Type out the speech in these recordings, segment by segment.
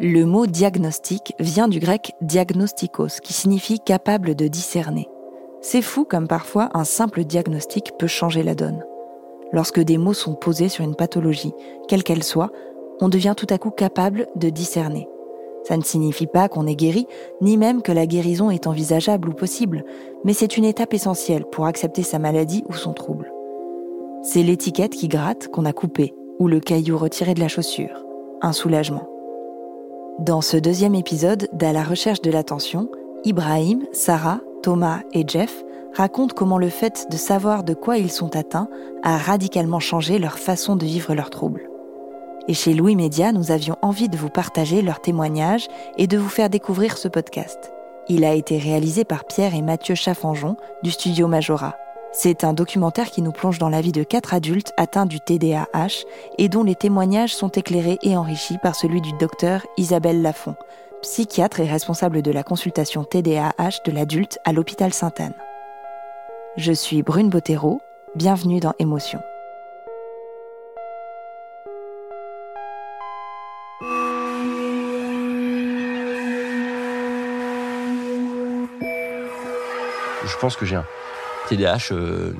Le mot diagnostic vient du grec diagnostikos, qui signifie capable de discerner. C'est fou comme parfois un simple diagnostic peut changer la donne. Lorsque des mots sont posés sur une pathologie, quelle qu'elle soit, on devient tout à coup capable de discerner. Ça ne signifie pas qu'on est guéri, ni même que la guérison est envisageable ou possible, mais c'est une étape essentielle pour accepter sa maladie ou son trouble. C'est l'étiquette qui gratte qu'on a coupée, ou le caillou retiré de la chaussure. Un soulagement. Dans ce deuxième épisode d'À la recherche de l'attention, Ibrahim, Sarah, Thomas et Jeff racontent comment le fait de savoir de quoi ils sont atteints a radicalement changé leur façon de vivre leurs troubles. Et chez Louis Média, nous avions envie de vous partager leurs témoignages et de vous faire découvrir ce podcast. Il a été réalisé par Pierre et Mathieu Chaffanjon du studio Majora. C'est un documentaire qui nous plonge dans la vie de quatre adultes atteints du TDAH et dont les témoignages sont éclairés et enrichis par celui du docteur Isabelle Lafont, psychiatre et responsable de la consultation TDAH de l'adulte à l'hôpital Sainte-Anne. Je suis Brune Bottero, bienvenue dans Émotion. Je pense que j'ai un TDAH, euh,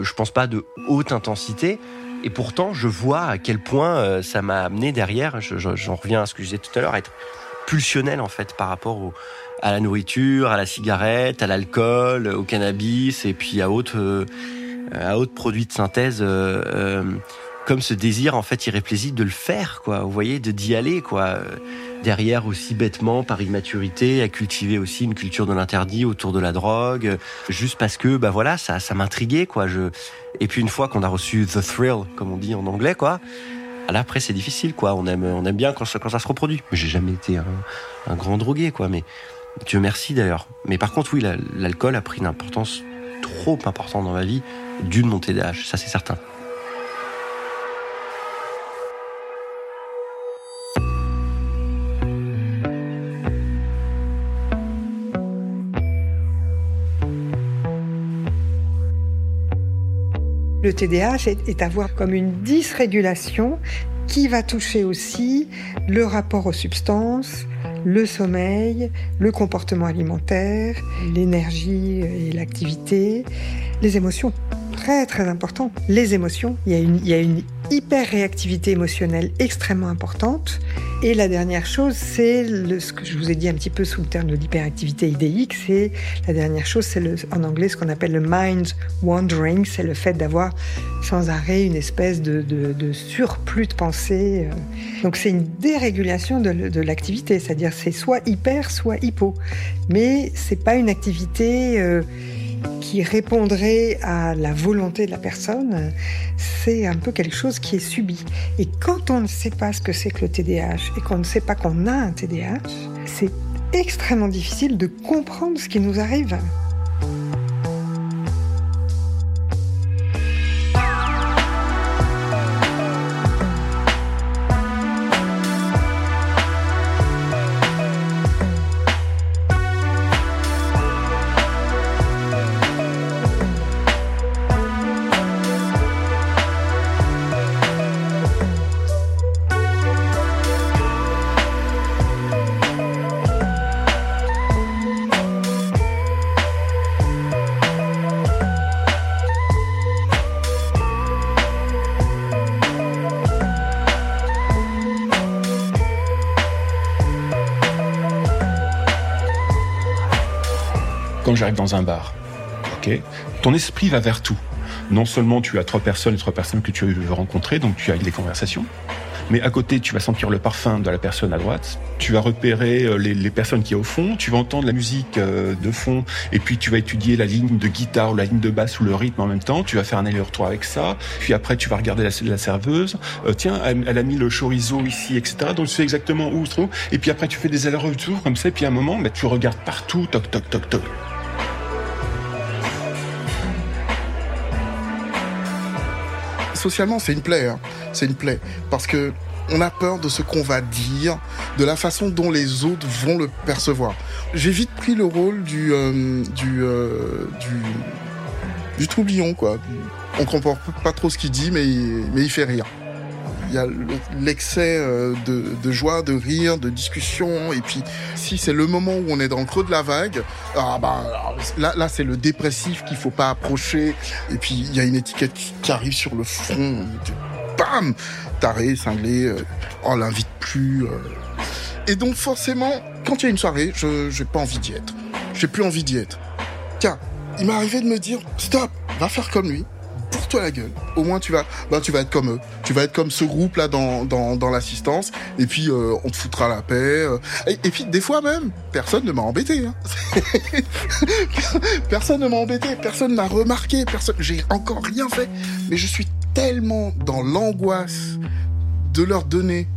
je pense pas de haute intensité. Et pourtant, je vois à quel point euh, ça m'a amené derrière, j'en reviens à ce que je disais tout à l'heure, être pulsionnel en fait par rapport à la nourriture, à la cigarette, à l'alcool, au cannabis et puis à autres, euh, à autres produits de synthèse comme ce désir en fait irrépressible de le faire quoi. Vous voyez de d'y aller quoi. Derrière aussi bêtement par immaturité à cultiver aussi une culture de l'interdit autour de la drogue juste parce que bah voilà ça ça m'intriguait quoi. Je et puis une fois qu'on a reçu the thrill comme on dit en anglais quoi là après c'est difficile quoi. On aime on aime bien quand ça, quand ça se reproduit. J'ai jamais été un, un, grand drogué quoi mais Dieu merci d'ailleurs. Mais par contre oui l'alcool a pris une importance trop importante dans ma vie d'une montée d'âge ça c'est certain Le TDAH est, à voir comme une dysrégulation qui va toucher aussi le rapport aux substances, le sommeil, le comportement alimentaire, l'énergie et l'activité, les émotions. Très très important, les émotions. Il y a une, une hyper-réactivité émotionnelle extrêmement importante. Et la dernière chose, c'est ce que je vous ai dit un petit peu sous le terme de l'hyperactivité idéique, c'est la dernière chose, c'est en anglais ce qu'on appelle le mind wandering, c'est le fait d'avoir sans arrêt une espèce de, surplus de pensée. Euh. Donc c'est une dérégulation de, de l'activité, c'est-à-dire c'est soit hyper, soit hypo. Mais c'est pas une activité euh, qui répondrait à la volonté de la personne, c'est un peu quelque chose qui est subi. Et quand on ne sait pas ce que c'est que le TDAH et qu'on ne sait pas qu'on a un TDAH, c'est extrêmement difficile de comprendre ce qui nous arrive. J'arrive dans un bar. Ok, ton esprit va vers tout. Non seulement tu as trois personnes, trois personnes que tu veux rencontrer, donc tu as des conversations. Mais à côté, tu vas sentir le parfum de la personne à droite. Tu vas repérer euh, les, personnes qui est au fond. Tu vas entendre la musique euh, de fond. Et puis, tu vas étudier la ligne de guitare ou la ligne de basse ou le rythme en même temps. Tu vas faire un aller-retour avec ça. Puis après, tu vas regarder la, la serveuse. Euh, tiens, elle, a mis le chorizo ici, etc. Donc, tu sais exactement où se trouve. Et puis après, tu fais des allers-retours comme ça. Et puis à un moment, bah, tu regardes partout. Toc, toc, toc, toc. Socialement, c'est une plaie. Hein. C'est une plaie. Parce que on a peur de ce qu'on va dire, de la façon dont les autres vont le percevoir. J'ai vite pris le rôle du euh, du, euh, du du troublion quoi. On comprend pas trop ce qu'il dit, mais mais il fait rire il y a l'excès euh, de, joie, de rire, de discussion. Et puis, si c'est le moment où on est dans le creux de la vague, ah bah, là, là c'est le dépressif qu'il faut pas approcher. Et puis, il y a une étiquette qui arrive sur le front. Bam Taré, cinglé, euh, on l'invite plus. Euh. Et donc, forcément, quand il y a une soirée, je n'ai pas envie d'y être. J'ai plus envie d'y être. Tiens, il m'est arrivé de me dire, stop, va faire comme lui toi la gueule. Au moins tu vas, bah tu vas être comme eux. Tu vas être comme ce groupe là dans dans, dans l'assistance. Et puis euh, on te foutra la paix. Euh. Et, puis des fois même, personne ne m'a embêté. Hein. personne ne m'a embêté. Personne n'a remarqué. Personne. J'ai encore rien fait. Mais je suis tellement dans l'angoisse de leur donner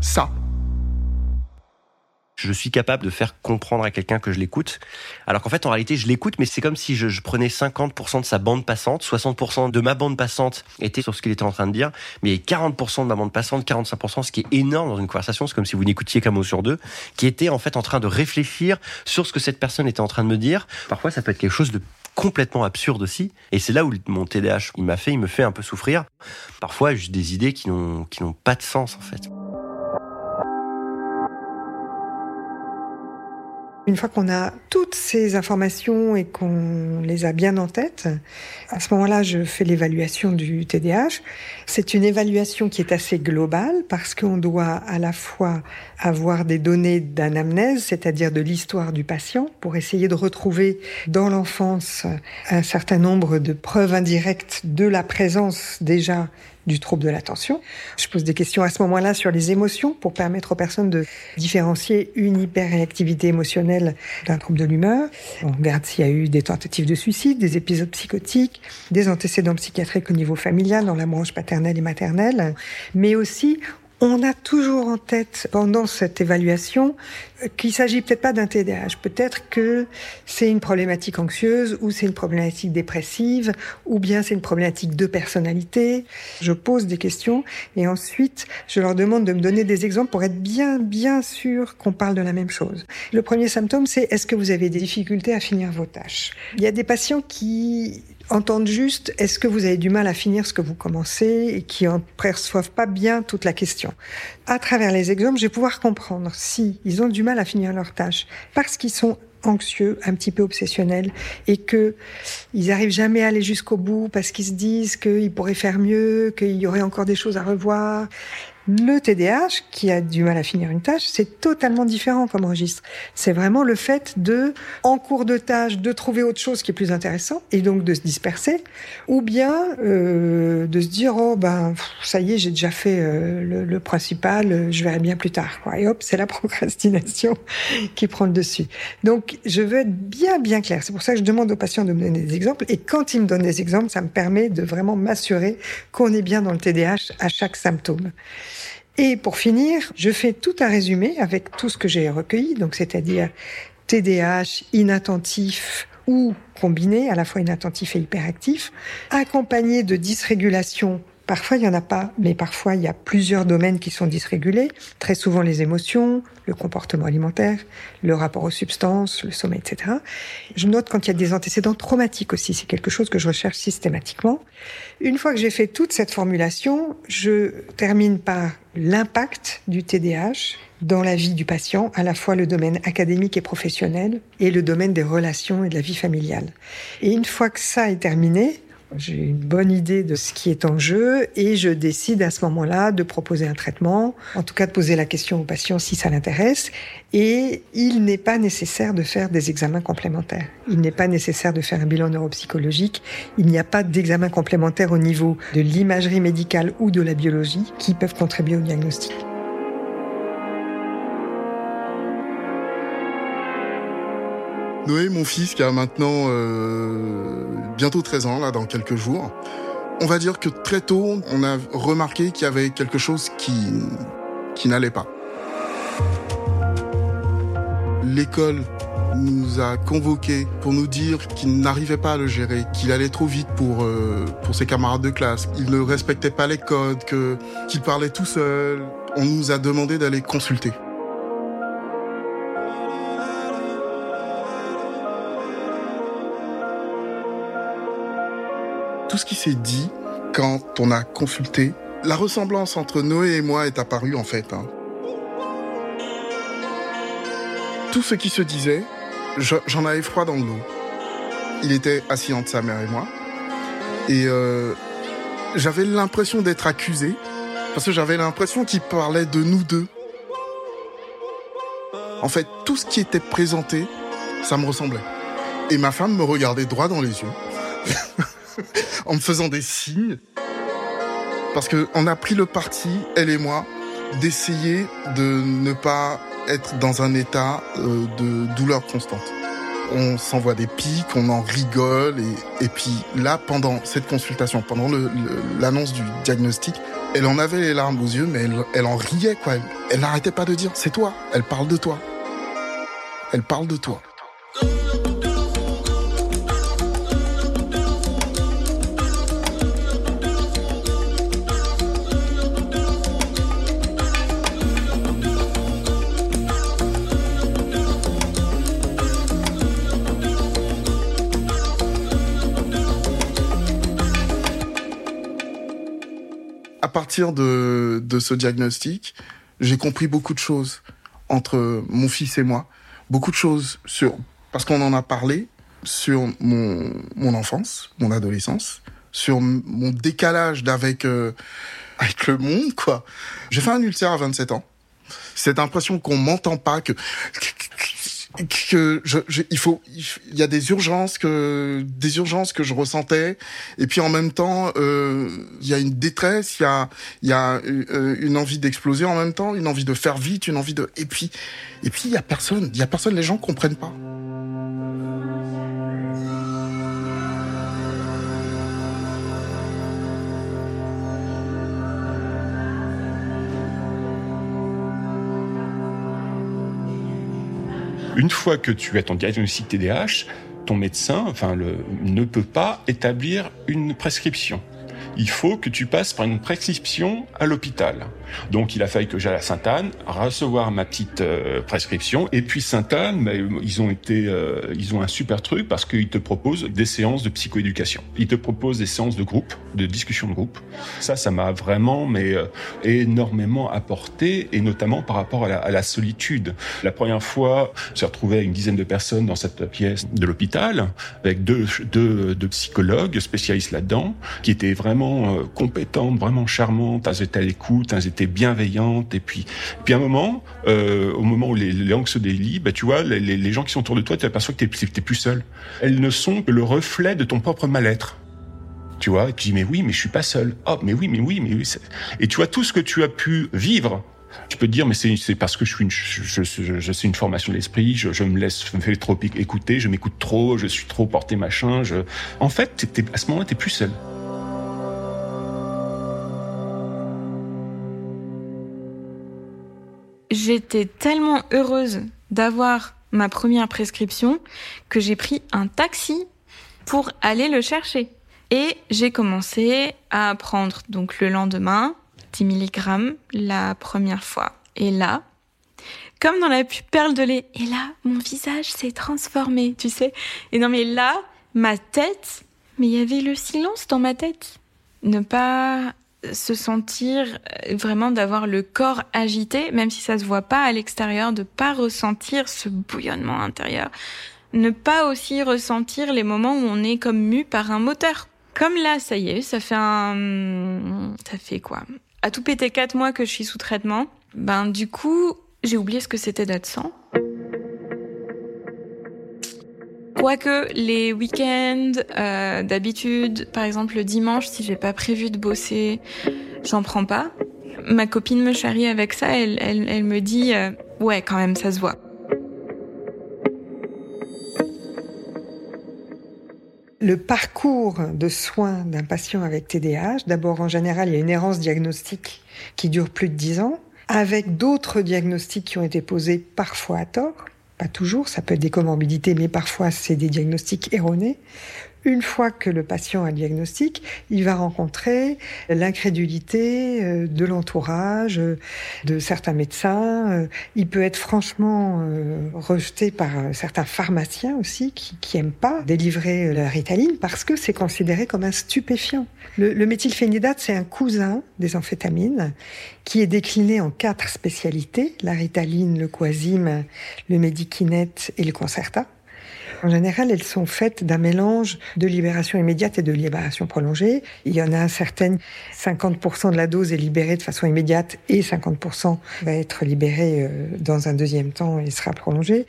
ça je suis capable de faire comprendre à quelqu'un que je l'écoute. Alors qu'en fait, en réalité, je l'écoute, mais c'est comme si je, prenais 50% de sa bande passante, 60% de ma bande passante était sur ce qu'il était en train de dire, mais 40% de ma bande passante, 45%, ce qui est énorme dans une conversation, c'est comme si vous n'écoutiez qu'un mot sur deux, qui était en fait en train de réfléchir sur ce que cette personne était en train de me dire. Parfois, ça peut être quelque chose de complètement absurde aussi. Et c'est là où mon TDAH, il m'a fait, il me fait un peu souffrir. Parfois, juste des idées qui n'ont pas de sens, en fait. Une fois qu'on a toutes ces informations et qu'on les a bien en tête, à ce moment-là, je fais l'évaluation du TDAH. C'est une évaluation qui est assez globale parce qu'on doit à la fois avoir des données d'anamnèse, c'est-à-dire de l'histoire du patient, pour essayer de retrouver dans l'enfance un certain nombre de preuves indirectes de la présence déjà du trouble de l'attention. Je pose des questions à ce moment-là sur les émotions pour permettre aux personnes de différencier une hyperréactivité émotionnelle d'un trouble de l'humeur. On regarde s'il y a eu des tentatives de suicide, des épisodes psychotiques, des antécédents psychiatriques au niveau familial dans la branche paternelle et maternelle, mais aussi on a toujours en tête pendant cette évaluation qu'il s'agit peut-être pas d'un TDAH, peut-être que c'est une problématique anxieuse ou c'est une problématique dépressive ou bien c'est une problématique de personnalité. Je pose des questions et ensuite je leur demande de me donner des exemples pour être bien bien sûr qu'on parle de la même chose. Le premier symptôme c'est est-ce que vous avez des difficultés à finir vos tâches? Il y a des patients qui entendent juste est-ce que vous avez du mal à finir ce que vous commencez et qui en perçoivent pas bien toute la question. À travers les exemples, je vais pouvoir comprendre si ils ont du mal à finir leur tâche parce qu'ils sont anxieux, un petit peu obsessionnels, et que ils arrivent jamais à aller jusqu'au bout parce qu'ils se disent qu'ils pourraient faire mieux, qu'il y aurait encore des choses à revoir. Le TDAH, qui a du mal à finir une tâche, c'est totalement différent comme registre. C'est vraiment le fait de, en cours de tâche, de trouver autre chose qui est plus intéressant et donc de se disperser, ou bien euh, de se dire oh ben ça y est j'ai déjà fait euh, le, principal, je verrai bien plus tard. Quoi. Et hop c'est la procrastination qui prend le dessus. Donc je veux être bien bien clair. C'est pour ça que je demande aux patients de me donner des exemples et quand ils me donnent des exemples, ça me permet de vraiment m'assurer qu'on est bien dans le TDAH à chaque symptôme. Et pour finir, je fais tout un résumé avec tout ce que j'ai recueilli, donc c'est-à-dire TDAH inattentif ou combiné, à la fois inattentif et hyperactif, accompagné de dysrégulation Parfois, il n'y en a pas, mais parfois, il y a plusieurs domaines qui sont dysrégulés. Très souvent, les émotions, le comportement alimentaire, le rapport aux substances, le sommeil, etc. Je note quand il y a des antécédents traumatiques aussi. C'est quelque chose que je recherche systématiquement. Une fois que j'ai fait toute cette formulation, je termine par l'impact du TDAH dans la vie du patient, à la fois le domaine académique et professionnel et le domaine des relations et de la vie familiale. Et une fois que ça est terminé, j'ai une bonne idée de ce qui est en jeu et je décide à ce moment-là de proposer un traitement, en tout cas de poser la question au patient si ça l'intéresse. Et il n'est pas nécessaire de faire des examens complémentaires. Il n'est pas nécessaire de faire un bilan neuropsychologique. Il n'y a pas d'examen complémentaire au niveau de l'imagerie médicale ou de la biologie qui peuvent contribuer au diagnostic. Noé, mon fils, qui a maintenant euh, bientôt 13 ans, là, dans quelques jours, on va dire que très tôt, on a remarqué qu'il y avait quelque chose qui, qui n'allait pas. L'école nous a convoqués pour nous dire qu'il n'arrivait pas à le gérer, qu'il allait trop vite pour euh, ses camarades de classe, il ne respectait pas les codes, qu'il parlait tout seul. On nous a demandé d'aller consulter. Tout ce qui s'est dit quand on a consulté, la ressemblance entre Noé et moi est apparue en fait. Hein. Tout ce qui se disait, j'en avais froid dans le dos. Il était assis entre sa mère et moi. Et euh, j'avais l'impression d'être accusé, parce que j'avais l'impression qu'il parlait de nous deux. En fait, tout ce qui était présenté, ça me ressemblait. Et ma femme me regardait droit dans les yeux. en me faisant des signes. Parce qu'on a pris le parti, elle et moi, d'essayer de ne pas être dans un état euh, de douleur constante. On s'envoie des pics, on en rigole, et, puis là, pendant cette consultation, pendant l'annonce du diagnostic, elle en avait les larmes aux yeux, mais elle en riait, quoi. Elle n'arrêtait pas de dire, c'est toi, elle parle de toi. Elle parle de toi. De ce diagnostic, j'ai compris beaucoup de choses entre mon fils et moi. Beaucoup de choses sur, parce qu'on en a parlé, sur mon, mon enfance, mon adolescence, sur mon décalage d'avec euh, avec le monde, quoi. J'ai fait un ulcère à 27 ans. Cette impression qu'on m'entend pas, que que je, il faut il y a des urgences que des urgences que je ressentais. Et puis en même temps euh, il y a une détresse il y a il y a euh, une envie d'exploser en même temps une envie de faire vite une envie de et puis et puis il y a personne il y a personne les gens comprennent pas Une fois que tu as ton diagnostic TDAH, ton médecin enfin, ne peut pas établir une prescription. Il faut que tu passes par une prescription à l'hôpital. Donc il a fallu que j'aille à Sainte-Anne recevoir ma petite euh, prescription. Et puis Sainte-Anne, ben, ils ont été, euh, ils ont un super truc parce qu'ils te proposent des séances de psychoéducation. Ils te proposent des séances de groupe, de discussion de groupe. Ça, ça m'a vraiment, mais euh, énormément apporté, et notamment par rapport à la, à la solitude. La première fois, j'ai retrouvé une dizaine de personnes dans cette pièce de l'hôpital avec deux, deux, deux psychologues spécialistes là-dedans qui étaient vraiment compétentes, vraiment charmantes. Elles étaient à l'écoute, elles étaient bienveillante. Et puis, puis à un moment, euh, au moment où les, langues se délient, bah, tu vois, les, les, gens qui sont autour de toi, tu aperçois que tu n'es plus seul. Elles ne sont que le reflet de ton propre mal-être. Tu vois, tu dis, mais oui, mais je suis pas seul. Oh, mais oui, mais oui, mais oui. Et tu vois, tout ce que tu as pu vivre, tu peux te dire, mais c'est parce que je suis une, je, je, suis une formation d'esprit, je, je me laisse, je me fais trop écouter, je m'écoute trop, je suis trop porté machin. Je... En fait, à ce moment-là, t'es plus seul. J'étais tellement heureuse d'avoir ma première prescription que j'ai pris un taxi pour aller le chercher. Et j'ai commencé à prendre donc le lendemain 10 mg la première fois. Et là, comme dans la perle de lait, et là, mon visage s'est transformé, tu sais. Et non mais là, ma tête, mais il y avait le silence dans ma tête. Ne pas se sentir euh, vraiment d'avoir le corps agité, même si ça se voit pas à l'extérieur, de pas ressentir ce bouillonnement intérieur. Ne pas aussi ressentir les moments où on est comme mu par un moteur. Comme là, ça y est, ça fait un, ça fait quoi? À tout péter quatre mois que je suis sous traitement. Ben, du coup, j'ai oublié ce que c'était d'être sans. Quoique les week-ends, euh, d'habitude, par exemple le dimanche, si j'ai pas prévu de bosser, j'en prends pas. Ma copine me charrie avec ça, elle, elle, me dit euh, ouais quand même ça se voit. Le parcours de soins d'un patient avec TDAH, d'abord en général il y a une errance diagnostique qui dure plus de 10 ans, avec d'autres diagnostics qui ont été posés parfois à tort, pas toujours, ça peut être des comorbidités, mais parfois c'est des diagnostics erronés. Une fois que le patient a le diagnostic, il va rencontrer l'incrédulité euh, de l'entourage, euh, de certains médecins. Euh, il peut être franchement rejeté par certains pharmaciens aussi qui, qui aiment pas délivrer la ritaline parce que c'est considéré comme un stupéfiant. Le, le méthylphénidate, c'est un cousin des amphétamines qui est décliné en quatre spécialités la ritaline, le coasim, le médikinète et le concerta. En général, elles sont faites d'un mélange de libération immédiate et de libération prolongée. Il y en a certaines, 50% de la dose est libérée de façon immédiate et 50% va être libérée euh, dans un deuxième temps et sera prolongée.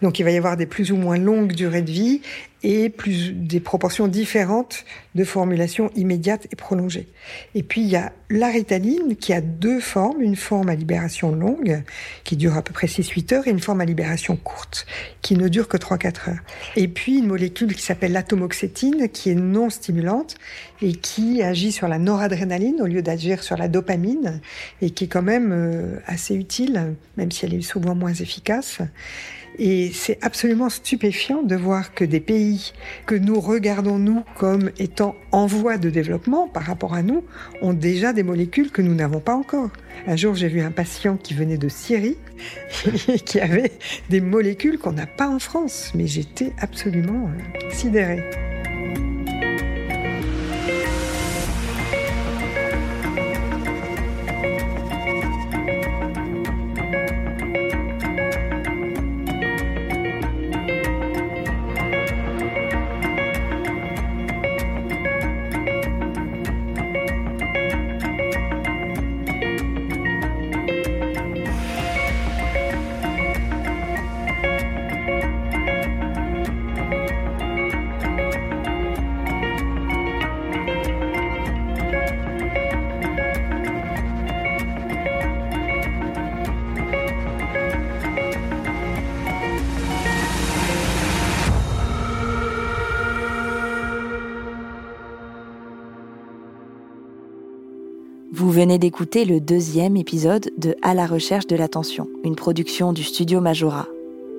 Donc il va y avoir des plus ou moins longues durées de vie et plus des proportions différentes de formulation immédiate et prolongée. Et puis il y a la ritaline qui a deux formes, une forme à libération longue qui dure à peu près 6-8 heures et une forme à libération courte qui ne dure que 3-4 heures. Et puis une molécule qui s'appelle l'atomoxétine qui est non stimulante et qui agit sur la noradrénaline au lieu d'agir sur la dopamine et qui est quand même euh, assez utile même si elle est souvent moins efficace. Et c'est absolument stupéfiant de voir que des pays que nous regardons, nous, comme étant en voie de développement par rapport à nous, ont déjà des molécules que nous n'avons pas encore. Un jour, j'ai vu un patient qui venait de Syrie et qui avait des molécules qu'on n'a pas en France. Mais j'étais absolument sidérée. Vous venez d'écouter le deuxième épisode de À la recherche de l'attention, une production du studio Majora.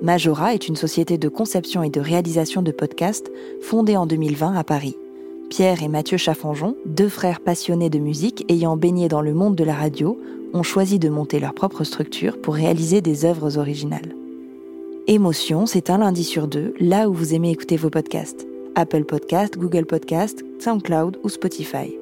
Majora est une société de conception et de réalisation de podcasts fondée en 2020 à Paris. Pierre et Mathieu Chaffanjon, deux frères passionnés de musique ayant baigné dans le monde de la radio, ont choisi de monter leur propre structure pour réaliser des œuvres originales. Émotion, c'est un lundi sur deux, là où vous aimez écouter vos podcasts. Apple Podcast, Google Podcast, SoundCloud ou Spotify.